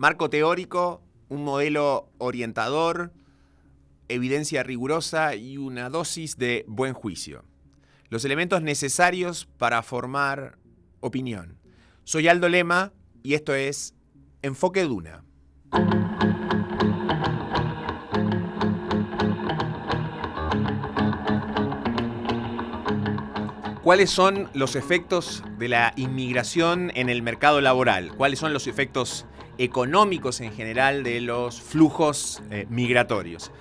marco teórico, un modelo orientador, evidencia rigurosa y una dosis de buen juicio. Los elementos necesarios para formar opinión. Soy Aldo Lema y esto es Enfoque Duna. ¿Cuáles son los efectos de la inmigración en el mercado laboral? ¿Cuáles son los efectos económicos en general de los flujos eh, migratorios?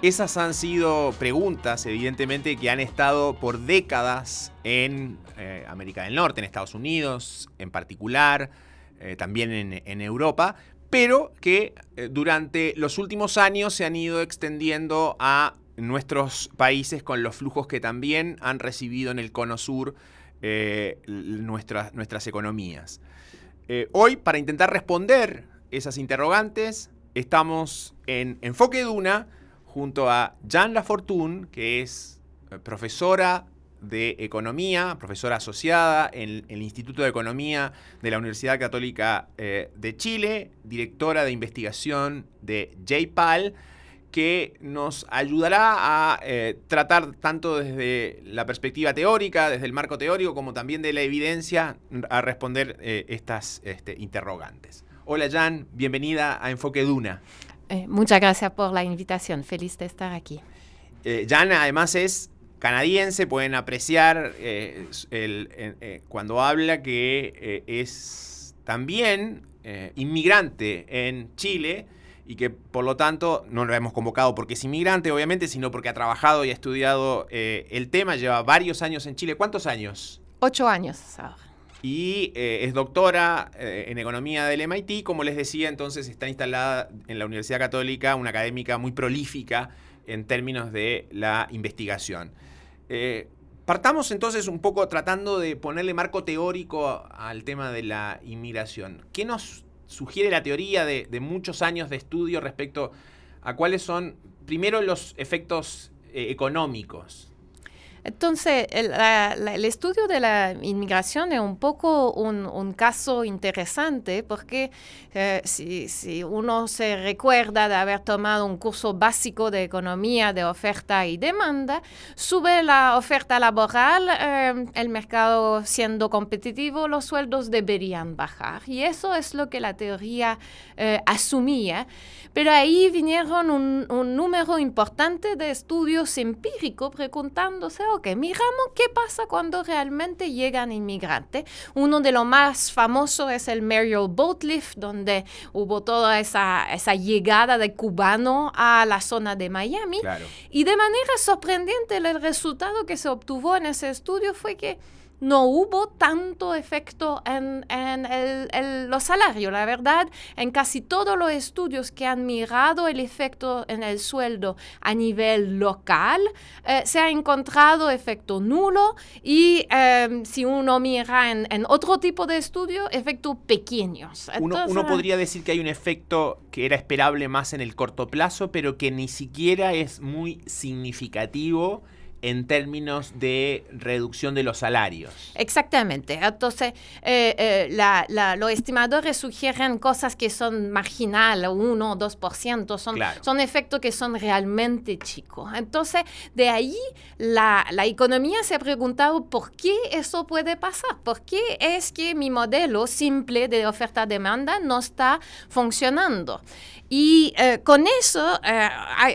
Esas han sido preguntas, evidentemente, que han estado por décadas en eh, América del Norte, en Estados Unidos en particular, eh, también en, Europa, pero que durante los últimos años se han ido extendiendo a nuestros países con los flujos que también han recibido en el cono sur nuestras economías. Eh, hoy, para intentar responder esas interrogantes, estamos en Enfoque Duna junto a Jan Lafortune, que es eh, profesora de Economía, profesora asociada en el Instituto de Economía de la Universidad Católica de Chile, directora de investigación de JPAL que nos ayudará a eh, tratar tanto desde la perspectiva teórica, desde el marco teórico, como también de la evidencia, a responder eh, estas este, interrogantes. Hola Jan, bienvenida a Enfoque Duna. Eh, muchas gracias por la invitación, feliz de estar aquí. Jan además es canadiense, pueden apreciar cuando habla que es también inmigrante en Chile y que por lo tanto no lo hemos convocado porque es inmigrante, obviamente, sino porque ha trabajado y ha estudiado eh, el tema, lleva varios años en Chile. ¿Cuántos años? Ocho años Y eh, es doctora eh, en economía del MIT. Como les decía, entonces está instalada en la Universidad Católica, una académica muy prolífica en términos de la investigación. partamos entonces un poco tratando de ponerle marco teórico al tema de la inmigración. ¿Qué nos sugiere la teoría de, muchos años de estudio respecto a cuáles son, primero, los efectos eh, económicos entonces, el, estudio de la inmigración es un poco un, caso interesante porque eh, si, uno se recuerda de haber tomado un curso básico de economía de oferta y demanda, sube la oferta laboral, eh, el mercado siendo competitivo, los sueldos deberían bajar. Y eso es lo que la teoría eh, asumía. Pero ahí vinieron un, un número importante de estudios empíricos preguntándose, ok, miramos qué pasa cuando realmente llegan inmigrantes. Uno de los más famosos es el Mariel Boatlift, donde hubo toda esa, esa llegada de cubano a la zona de Miami. Y de manera sorprendente el resultado que se obtuvo en ese estudio fue que no hubo tanto efecto en, los salarios. La verdad, en casi todos los estudios que han mirado el efecto en el sueldo a nivel local, eh, se ha encontrado efecto nulo y em, si uno mira en, otro tipo de estudio, efectos pequeños. uno podría decir que hay un efecto que era esperable más en el corto plazo, pero que ni siquiera es muy significativo en términos de reducción de los salarios. Exactamente. Entonces, eh, eh, los estimadores sugieren cosas que son marginales, 1 o 2%, son, son efectos que son realmente chicos. Entonces, de ahí la, la economía se ha preguntado por qué eso puede pasar, por qué es que mi modelo simple de oferta-demanda no está funcionando. Y eh, con eso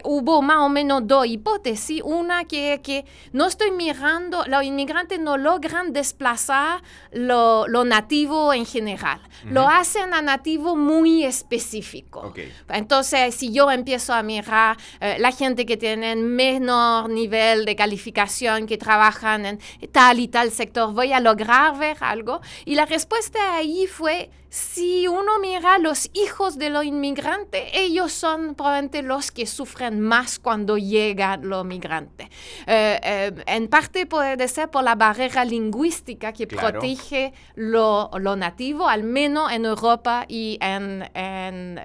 hubo más o menos dos hipótesis. Una que, que no estoy mirando, los inmigrantes no logran desplazar lo, nativo en general. Lo hacen a nativo muy específico. Entonces, si yo empiezo a mirar eh, la gente que tiene menor nivel de calificación, que trabajan en tal y tal sector, voy a lograr ver algo. Y la respuesta ahí fue si uno mira a los hijos de los inmigrantes, ellos son probablemente los que sufren más cuando llegan los migrantes. Eh, eh, en parte puede ser por la barrera lingüística que protege lo, nativo, al menos en Europa y en,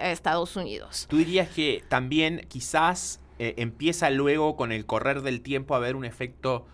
Estados Unidos. ¿Tú dirías que también quizás eh, empieza luego con el correr del tiempo a haber un efecto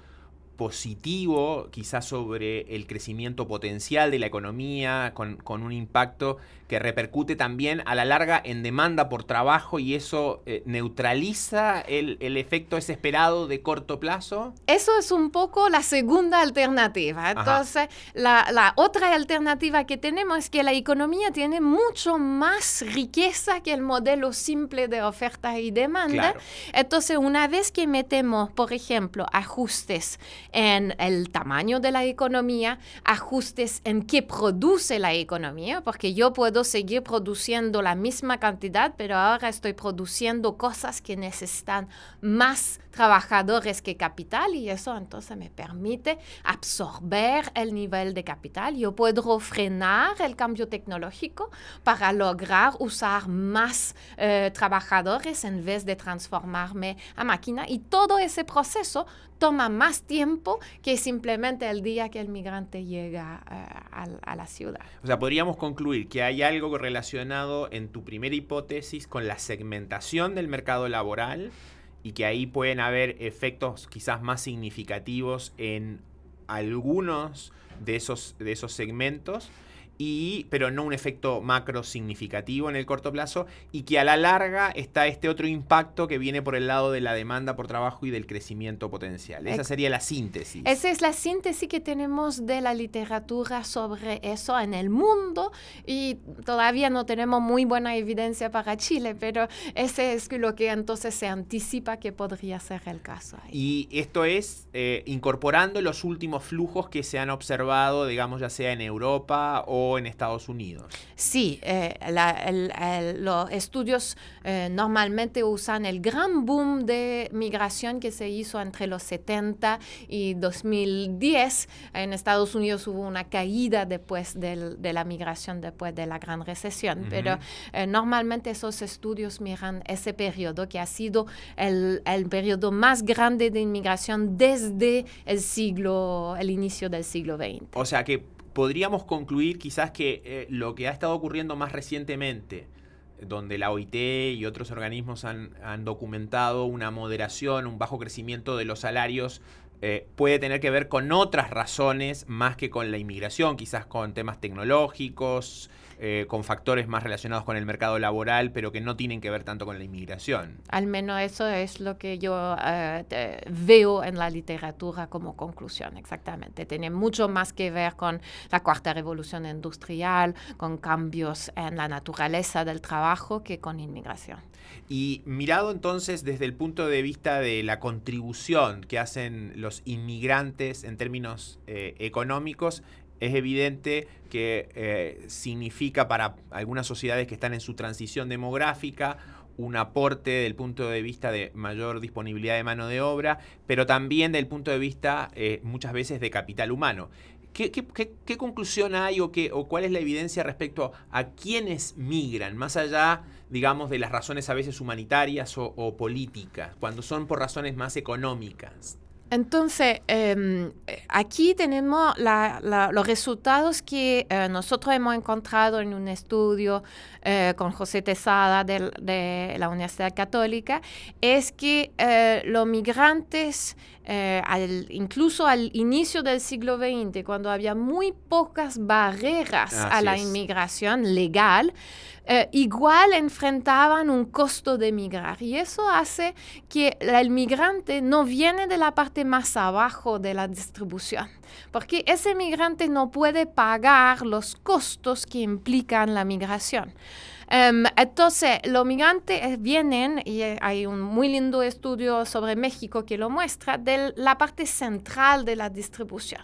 positivo quizás sobre el crecimiento potencial de la economía, con, un impacto que repercute también a la larga en demanda por trabajo y eso eh, neutraliza el, efecto desesperado de corto plazo? Eso es un poco la segunda alternativa. Entonces, la, otra alternativa que tenemos es que la economía tiene mucho más riqueza que el modelo simple de oferta y demanda. Entonces, una vez que metemos, por ejemplo, ajustes en el tamaño de la economía, ajustes en qué produce la economía, porque yo puedo seguir produciendo la misma cantidad, pero ahora estoy produciendo cosas que necesitan más trabajadores que capital y eso entonces me permite absorber el nivel de capital. Yo puedo frenar el cambio tecnológico para lograr usar más eh, trabajadores en vez de transformarme a máquina y todo ese proceso toma más tiempo que simplemente el día que el migrante llega eh, a, la ciudad. O sea, podríamos concluir que hay algo relacionado en tu primera hipótesis con la segmentación del mercado laboral y que ahí pueden haber efectos quizás más significativos en algunos de esos, de esos segmentos pero no un efecto macro significativo en el corto plazo, y que a la larga está este otro impacto que viene por el lado de la demanda por trabajo y del crecimiento potencial. Esa sería la síntesis. Esa es la síntesis que tenemos de la literatura sobre eso en el mundo y todavía no tenemos muy buena evidencia para Chile, pero ese es lo que entonces se anticipa que podría ser el caso. Y esto es eh, incorporando los últimos flujos que se han observado, digamos, ya sea en Europa o en Estados Unidos. Sí, eh, los estudios eh, normalmente usan el gran boom de migración que se hizo entre los 70 y 2010. En Estados Unidos hubo una caída después de la migración, después de la gran recesión, pero eh, normalmente esos estudios miran ese periodo que ha sido el, el periodo más grande de inmigración desde el siglo, el inicio del siglo XX. O sea que podríamos concluir quizás que eh, lo que ha estado ocurriendo más recientemente, donde la OIT y otros organismos han, documentado una moderación, un bajo crecimiento de los salarios, eh, puede tener que ver con otras razones más que con la inmigración, quizás con temas tecnológicos, eh, con factores más relacionados con el mercado laboral, pero que no tienen que ver tanto con la inmigración. Al menos eso es lo que yo eh, veo en la literatura como conclusión, exactamente. Tiene mucho más que ver con la cuarta revolución industrial, con cambios en la naturaleza del trabajo que con inmigración. Y mirado entonces desde el punto de vista de la contribución que hacen los inmigrantes en términos eh, económicos, es evidente que eh, significa para algunas sociedades que están en su transición demográfica un aporte del punto de vista de mayor disponibilidad de mano de obra, pero también del punto de vista eh, muchas veces de capital humano. ¿Qué, conclusión hay o, qué, o cuál es la evidencia respecto a quiénes migran, más allá, digamos, de las razones a veces humanitarias o políticas, cuando son por razones más económicas? Entonces, em, aquí tenemos los resultados que eh, nosotros hemos encontrado en un estudio eh, con José Tesada de, la Universidad Católica, es que eh, los migrantes, incluso al inicio del siglo XX, cuando había muy pocas barreras a la inmigración legal, eh, igual enfrentaban un costo de migrar. Y eso hace que el migrante no viene de la parte más abajo de la distribución, porque ese migrante no puede pagar los costos que implican la migración. Em, entonces, los migrantes vienen, y hay un muy lindo estudio sobre México que lo muestra, de la parte central de la distribución.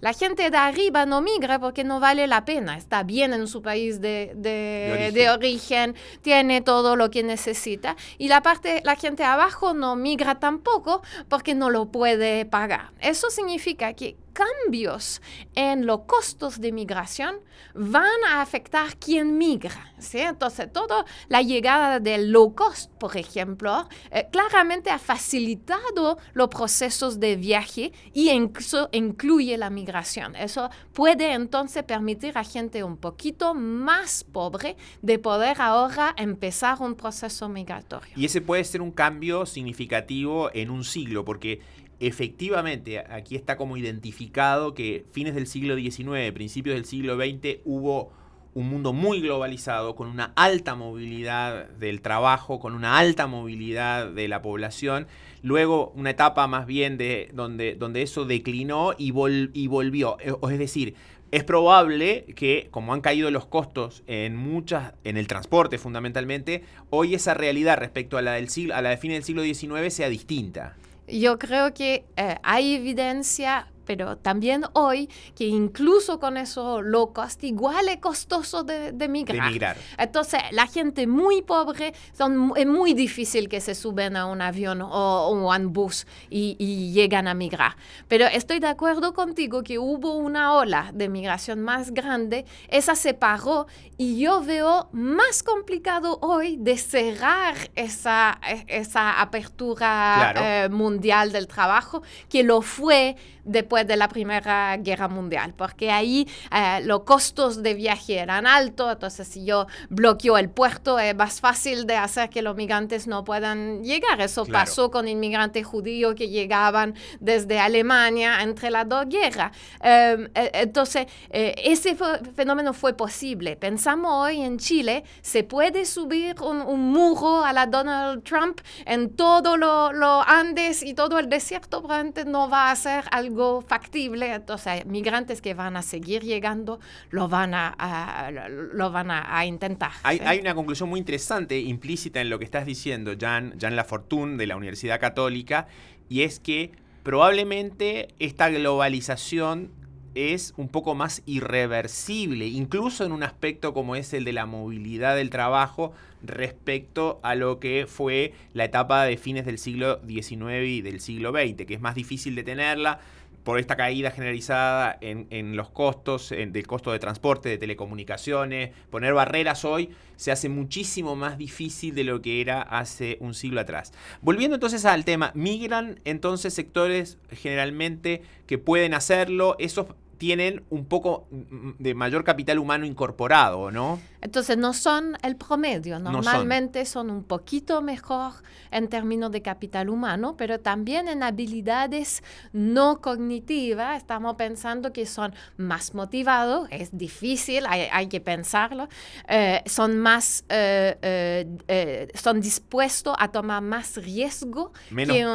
La gente de arriba no migra porque no vale la pena, está bien en su país de, de, origen. tiene todo lo que necesita, y la parte, la gente abajo no migra tampoco porque no lo puede pagar. Eso significa que cambios en los costos de migración van a afectar quien migra. ¿sí? Entonces, toda la llegada del low cost, por ejemplo, eh, claramente ha facilitado los procesos de viaje y incluso incluye la migración. Eso puede entonces permitir a gente un poquito más pobre de poder ahora empezar un proceso migratorio. Y ese puede ser un cambio significativo en un siglo, porque efectivamente, aquí está como identificado que fines del siglo XIX, principios del siglo XX, hubo un mundo muy globalizado, con una alta movilidad del trabajo, con una alta movilidad de la población. Luego una etapa más bien de donde, donde eso declinó y, y volvió. Eh, es decir, es probable que, como han caído los costos en muchas, en el transporte fundamentalmente, hoy esa realidad respecto a la del siglo, a la de fin del siglo XIX sea distinta. Yo creo que eh, hay evidencia pero también hoy que incluso con eso low cost igual es costoso de, migrar. Entonces la gente muy pobre son, es muy difícil que se suben a un avión o, a un bus y, y, llegan a migrar. Pero estoy de acuerdo contigo que hubo una ola de migración más grande, esa se paró y yo veo más complicado hoy de cerrar esa, esa apertura eh, mundial del trabajo que lo fue después de la Primera Guerra Mundial, porque ahí eh, los costos de viaje eran altos, entonces si yo bloqueo el puerto es más fácil de hacer que los migrantes no puedan llegar. Eso pasó con inmigrantes judíos que llegaban desde Alemania entre las dos guerras. Em, e, entonces, eh, ese fenómeno fue posible. Pensamos hoy en Chile, se puede subir un, muro a la Donald Trump en todo los lo Andes y todo el desierto, probablemente no va a ser algo factible, entonces migrantes que van a seguir llegando lo van a, lo van a, intentar. Hay, una conclusión muy interesante implícita en lo que estás diciendo, Jan, Jan Lafortune, de la Universidad Católica, y es que probablemente esta globalización es un poco más irreversible, incluso en un aspecto como es el de la movilidad del trabajo respecto a lo que fue la etapa de fines del siglo XIX y del siglo XX, que es más difícil de tenerla, por esta caída generalizada en, los costos, del costo de transporte, de telecomunicaciones, poner barreras hoy se hace muchísimo más difícil de lo que era hace un siglo atrás. Volviendo entonces al tema, migran entonces sectores generalmente que pueden hacerlo, esos tienen un poco de mayor capital humano incorporado, ¿no? Entonces no son el promedio, normalmente son. un poquito mejor en términos de capital humano, pero también en habilidades no cognitivas estamos pensando que son más motivados, es difícil, hay, que pensarlo, eh, son más, eh, eh, son dispuestos a tomar más riesgo, menos, que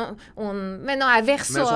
un, menos averso,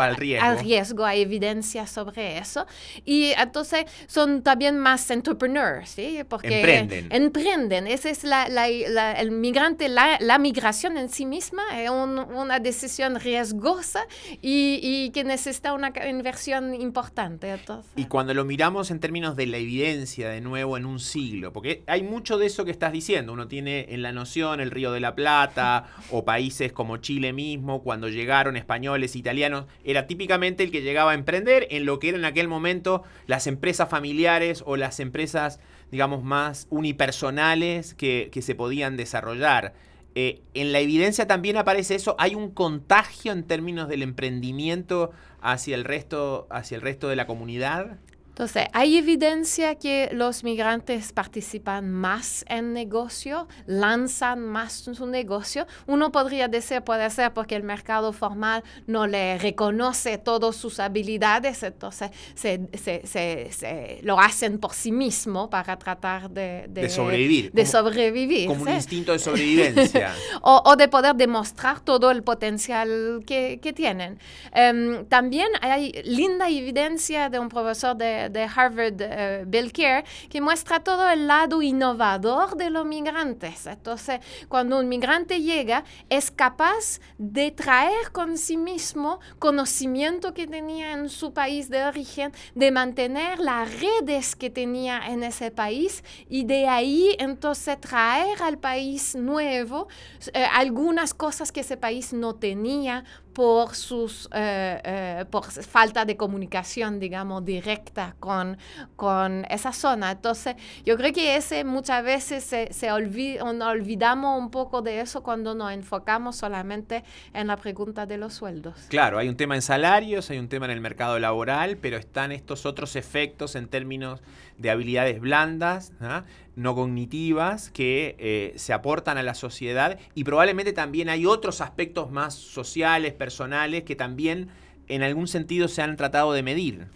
al riesgo. Al riesgo, hay evidencia sobre eso. Y entonces son también más entrepreneurs, ¿sí? Porque emprenden. Emprenden. Esa es la, el migrante, la, migración en sí misma es una decisión riesgosa y, que necesita una inversión importante. Y cuando lo miramos en términos de la evidencia, de nuevo, en un siglo, porque hay mucho de eso que estás diciendo. Uno tiene en la noción el Río de la Plata o países como Chile mismo, cuando llegaron españoles, italianos, era típicamente el que llegaba a emprender en lo que era en aquel momento las empresas familiares o las empresas digamos, más unipersonales que, se podían desarrollar. Eh, en la evidencia también aparece eso, hay un contagio en términos del emprendimiento hacia el resto, hacia el resto de la comunidad. Entonces, hay evidencia que los migrantes participan más en negocio, lanzan más su negocio. Uno podría decir, puede ser porque el mercado formal no le reconoce todas sus habilidades, entonces se, lo hacen por sí mismo para tratar de, sobrevivir. De como, sobrevivir. Como un instinto de sobrevivencia. o, de poder demostrar todo el potencial que, tienen. Em, también hay linda evidencia de un profesor de de, Harvard, uh, Bill que muestra todo el lado innovador de los migrantes. Entonces, cuando un migrante llega, es capaz de traer con sí mismo conocimiento que tenía en su país de origen, de mantener las redes que tenía en ese país y de ahí entonces traer al país nuevo eh, algunas cosas que ese país no tenía por, sus, eh, eh, por falta de comunicación, digamos, directa con, con esa zona. Entonces, yo creo que ese muchas veces se, se olvidamos un poco de eso cuando nos enfocamos solamente en la pregunta de los sueldos. Claro, hay un tema en salarios, hay un tema en el mercado laboral, pero están estos otros efectos en términos de habilidades blandas, ¿ah? No cognitivas, que eh, se aportan a la sociedad y probablemente también hay otros aspectos más sociales, personales, que también en algún sentido se han tratado de medir.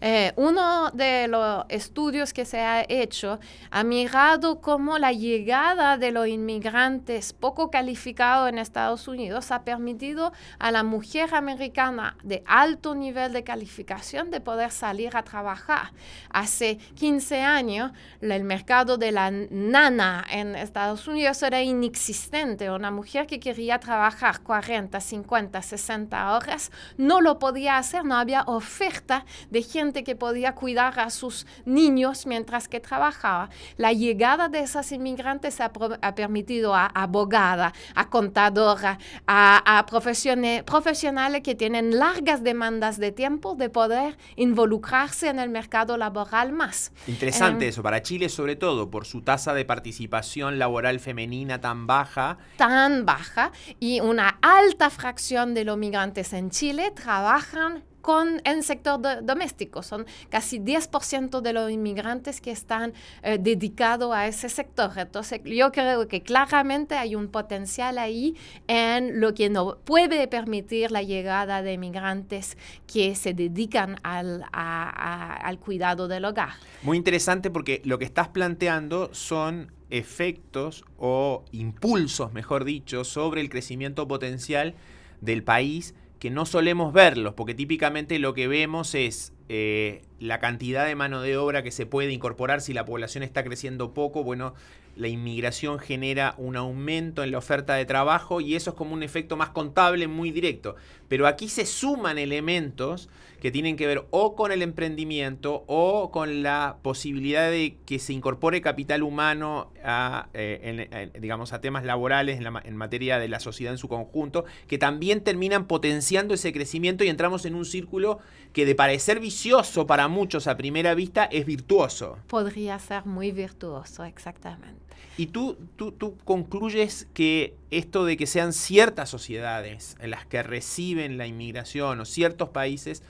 Eh, uno de los estudios que se ha hecho ha mirado cómo la llegada de los inmigrantes poco calificados en Estados Unidos ha permitido a la mujer americana de alto nivel de calificación de poder salir a trabajar. Hace 15 años el mercado de la nana en Estados Unidos era inexistente. Una mujer que quería trabajar 40, 50, 60 horas no lo podía hacer, no había oferta de gente que podía cuidar a sus niños mientras que trabajaba. La llegada de esas inmigrantes ha, permitido a, abogada, a contadora, a, a profesionales que tienen largas demandas de tiempo de poder involucrarse en el mercado laboral más. Interesante em, eso, para Chile sobre todo, por su tasa de participación laboral femenina tan baja. Tan baja y una alta fracción de los migrantes en Chile trabajan con el sector doméstico. Son casi 10% de los inmigrantes que están eh, dedicados a ese sector. Entonces, yo creo que claramente hay un potencial ahí en lo que no puede permitir la llegada de inmigrantes que se dedican al, al cuidado del hogar. Muy interesante porque lo que estás planteando son efectos o impulsos, mejor dicho, sobre el crecimiento potencial del país que no solemos verlos, porque típicamente lo que vemos es eh, la cantidad de mano de obra que se puede incorporar si la población está creciendo poco, bueno, la inmigración genera un aumento en la oferta de trabajo y eso es como un efecto más contable muy directo. Pero aquí se suman elementos que tienen que ver o con el emprendimiento o con la posibilidad de que se incorpore capital humano a, eh, digamos, a temas laborales en, en materia de la sociedad en su conjunto, que también terminan potenciando ese crecimiento y entramos en un círculo que de parecer vicioso para muchos a primera vista es virtuoso. Podría ser muy virtuoso, exactamente. Y tú, tú, tú concluyes que esto de que sean ciertas sociedades en las que reciben la inmigración o ciertos países,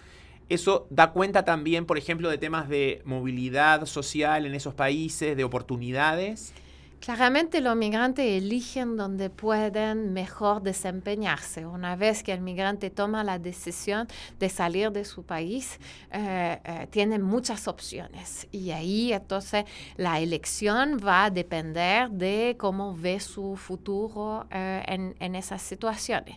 eso da cuenta también, por ejemplo, de temas de movilidad social en esos países, de oportunidades. Claramente los migrantes eligen donde pueden mejor desempeñarse. Una vez que el migrante toma la decisión de salir de su país, eh, eh, tiene muchas opciones. Y ahí entonces la elección va a depender de cómo ve su futuro eh, en, en, esas situaciones.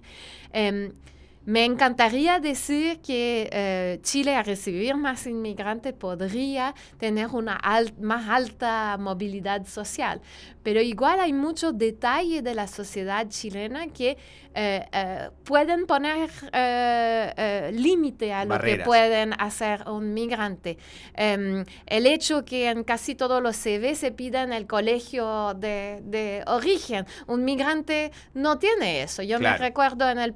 Me encantaría decir que eh, Chile a recibir más inmigrantes podría tener una más alta movilidad social, pero igual hay muchos detalles de la sociedad chilena que eh, eh, pueden poner límite a lo que pueden hacer un migrante. Em, el hecho que en casi todos los CV se pida en el colegio de, origen, un migrante no tiene eso. Yo me recuerdo en el,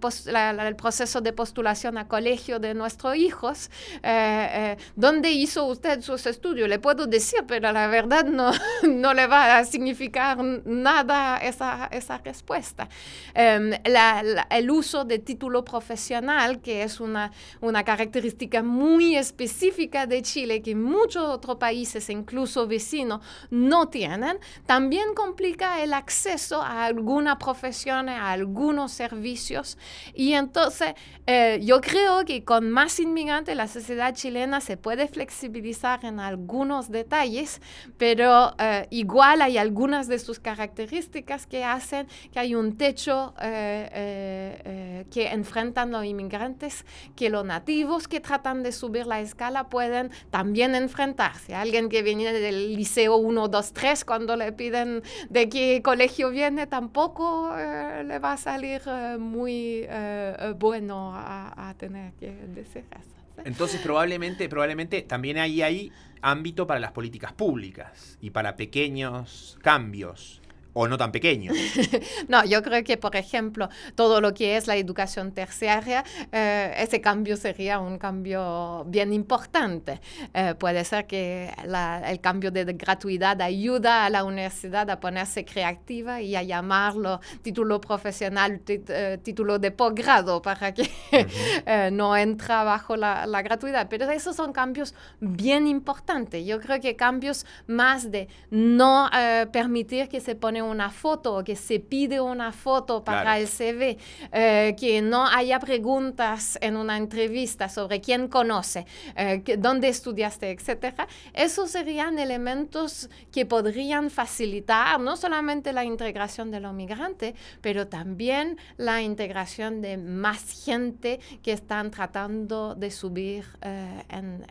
el proceso proceso de postulación a colegio de nuestros hijos, eh, eh, ¿dónde hizo usted sus estudios? Le puedo decir, pero la verdad no, no le va a significar nada esa, esa respuesta. Em, el uso de título profesional, que es una, una característica muy específica de Chile, que muchos otros países, incluso vecinos, no tienen, también complica el acceso a alguna profesión, a algunos servicios. Y entonces eh, yo creo que con más inmigrantes la sociedad chilena se puede flexibilizar en algunos detalles, pero eh, igual hay algunas de sus características que hacen que hay un techo eh, que enfrentan los inmigrantes, que los nativos que tratan de subir la escala pueden también enfrentarse. Alguien que viene del liceo 1, 2, 3, cuando le piden de qué colegio viene, tampoco le va a salir muy bueno no a, tener que. Entonces probablemente, probablemente también hay ámbito para las políticas públicas y para pequeños cambios o no tan pequeño. no, yo creo que, por ejemplo, todo lo que es la educación terciaria, eh, ese cambio sería un cambio bien importante. Eh, puede ser que el cambio de, gratuidad ayuda a la universidad a ponerse creativa y a llamarlo título profesional, eh, título de posgrado, para que no entra bajo la, la gratuidad. Pero esos son cambios bien importantes. Yo creo que cambios más de no permitir que se pone una foto o que se pide una foto para el CV, eh, que no haya preguntas en una entrevista sobre quién conoce, eh, dónde estudiaste, etcétera, esos serían elementos que podrían facilitar no solamente la integración de los migrantes, pero también la integración de más gente que están tratando de subir eh, en,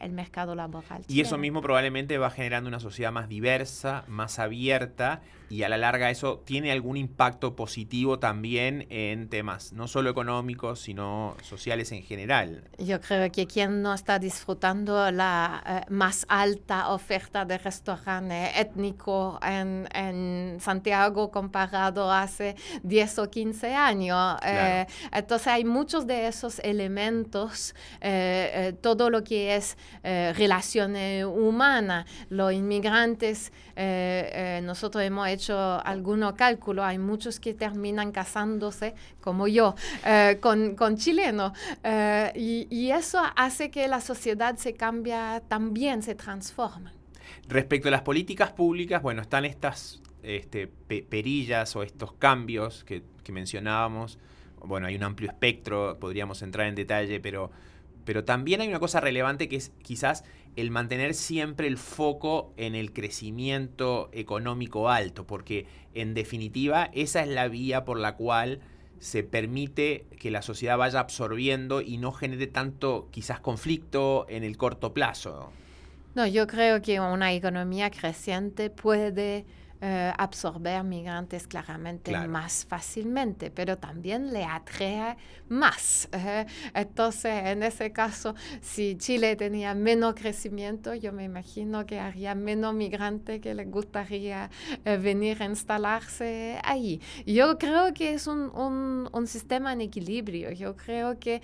el mercado laboral. Y eso mismo probablemente va generando una sociedad más diversa, más abierta y a la larga eso tiene algún impacto positivo también en temas no solo económicos, sino sociales en general. Yo creo que quien no está disfrutando la eh, más alta oferta de restaurante étnico en, en, Santiago comparado hace 10 o 15 años. Eh, entonces hay muchos de esos elementos, eh, todo lo que es relaciones humanas, los inmigrantes, nosotros hemos hecho algunos cálculos, hay muchos que terminan casándose, como yo, eh, con, con chilenos. Eh, y, eso hace que la sociedad se cambia también, se transforma. Respecto a las políticas públicas, bueno, están estas este, perillas o estos cambios que, que mencionábamos. Bueno, hay un amplio espectro, podríamos entrar en detalle, pero pero también hay una cosa relevante que es quizás el mantener siempre el foco en el crecimiento económico alto, porque en definitiva esa es la vía por la cual se permite que la sociedad vaya absorbiendo y no genere tanto quizás conflicto en el corto plazo. No, yo creo que una economía creciente puede eh, absorber migrantes claramente más fácilmente, pero también le atrae más. ¿eh? entonces, en ese caso, si Chile tenía menos crecimiento, yo me imagino que habría menos migrantes que les gustaría eh, venir a instalarse ahí. Yo creo que es un, un, sistema en equilibrio. Yo creo que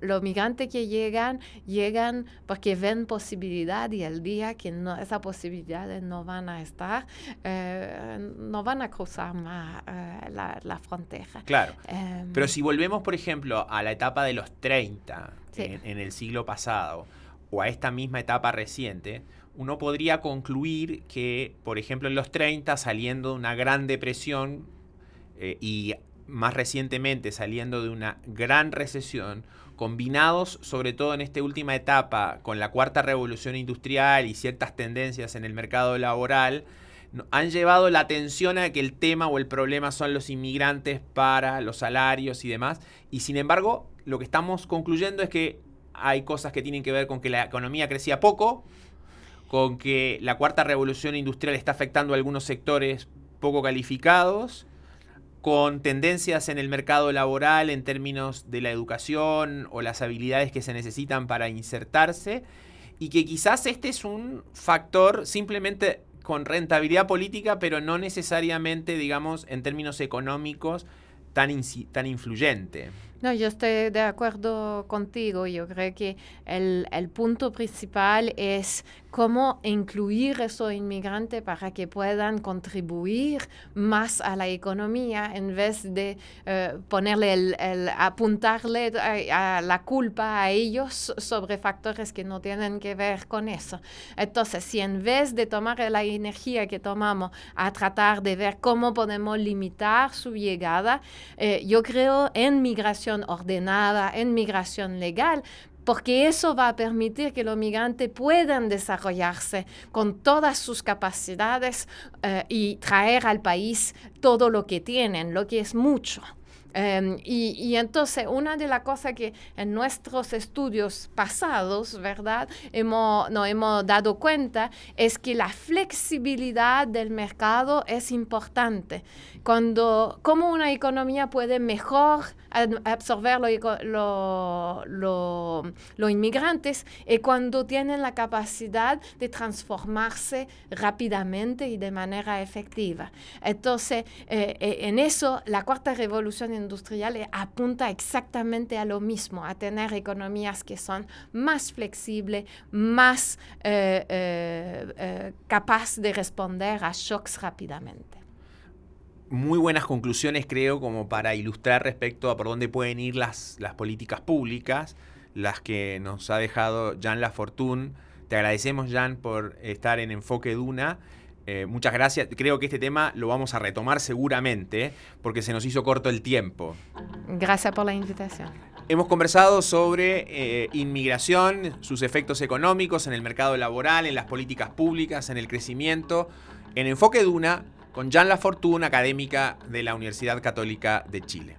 los migrantes que llegan, llegan porque ven posibilidad y el día que no, esa posibilidad no van a estar, eh, no van a cruzar más eh, la, frontera. Claro. Em, Pero si volvemos, por ejemplo, a la etapa de los 30 en, el siglo pasado o a esta misma etapa reciente, uno podría concluir que, por ejemplo, en los 30, saliendo de una gran depresión eh, y más recientemente saliendo de una gran recesión, combinados sobre todo en esta última etapa con la cuarta revolución industrial y ciertas tendencias en el mercado laboral, han llevado la atención a que el tema o el problema son los inmigrantes para los salarios y demás. Y sin embargo, lo que estamos concluyendo es que hay cosas que tienen que ver con que la economía crecía poco, con que la cuarta revolución industrial está afectando a algunos sectores poco calificados, con tendencias en el mercado laboral en términos de la educación o las habilidades que se necesitan para insertarse, y que quizás este es un factor simplemente con rentabilidad política, pero no necesariamente, digamos, en términos económicos, tan, tan influyente. No, yo estoy de acuerdo contigo. Yo creo que el, el punto principal es cómo incluir esos inmigrantes para que puedan contribuir más a la economía en vez de eh, ponerle el, apuntarle a, la culpa a ellos sobre factores que no tienen que ver con eso. Entonces, si en vez de tomar la energía que tomamos a tratar de ver cómo podemos limitar su llegada, eh, yo creo en migración ordenada, en migración legal, porque eso va a permitir que los migrantes puedan desarrollarse con todas sus capacidades eh, y traer al país todo lo que tienen, lo que es mucho. Em, y, entonces, una de las cosas que en nuestros estudios pasados, ¿verdad?, hemos, nos hemos dado cuenta es que la flexibilidad del mercado es importante. Cuando, cómo una economía puede mejor absorber los lo, lo, inmigrantes y cuando tienen la capacidad de transformarse rápidamente y de manera efectiva. Entonces, eh, eh, en eso, la cuarta revolución industrial apunta exactamente a lo mismo, a tener economías que son más flexibles, más eh, eh, eh, capaces de responder a shocks rápidamente. Muy buenas conclusiones creo como para ilustrar respecto a por dónde pueden ir las, las políticas públicas, las que nos ha dejado Jan Lafortune. Te agradecemos Jan por estar en Enfoque Duna Eh, muchas gracias. Creo que este tema lo vamos a retomar seguramente porque se nos hizo corto el tiempo. Gracias por la invitación. Hemos conversado sobre eh, inmigración, sus efectos económicos en el mercado laboral, en las políticas públicas, en el crecimiento, en Enfoque Duna, con Jan Lafortuna, académica de la Universidad Católica de Chile.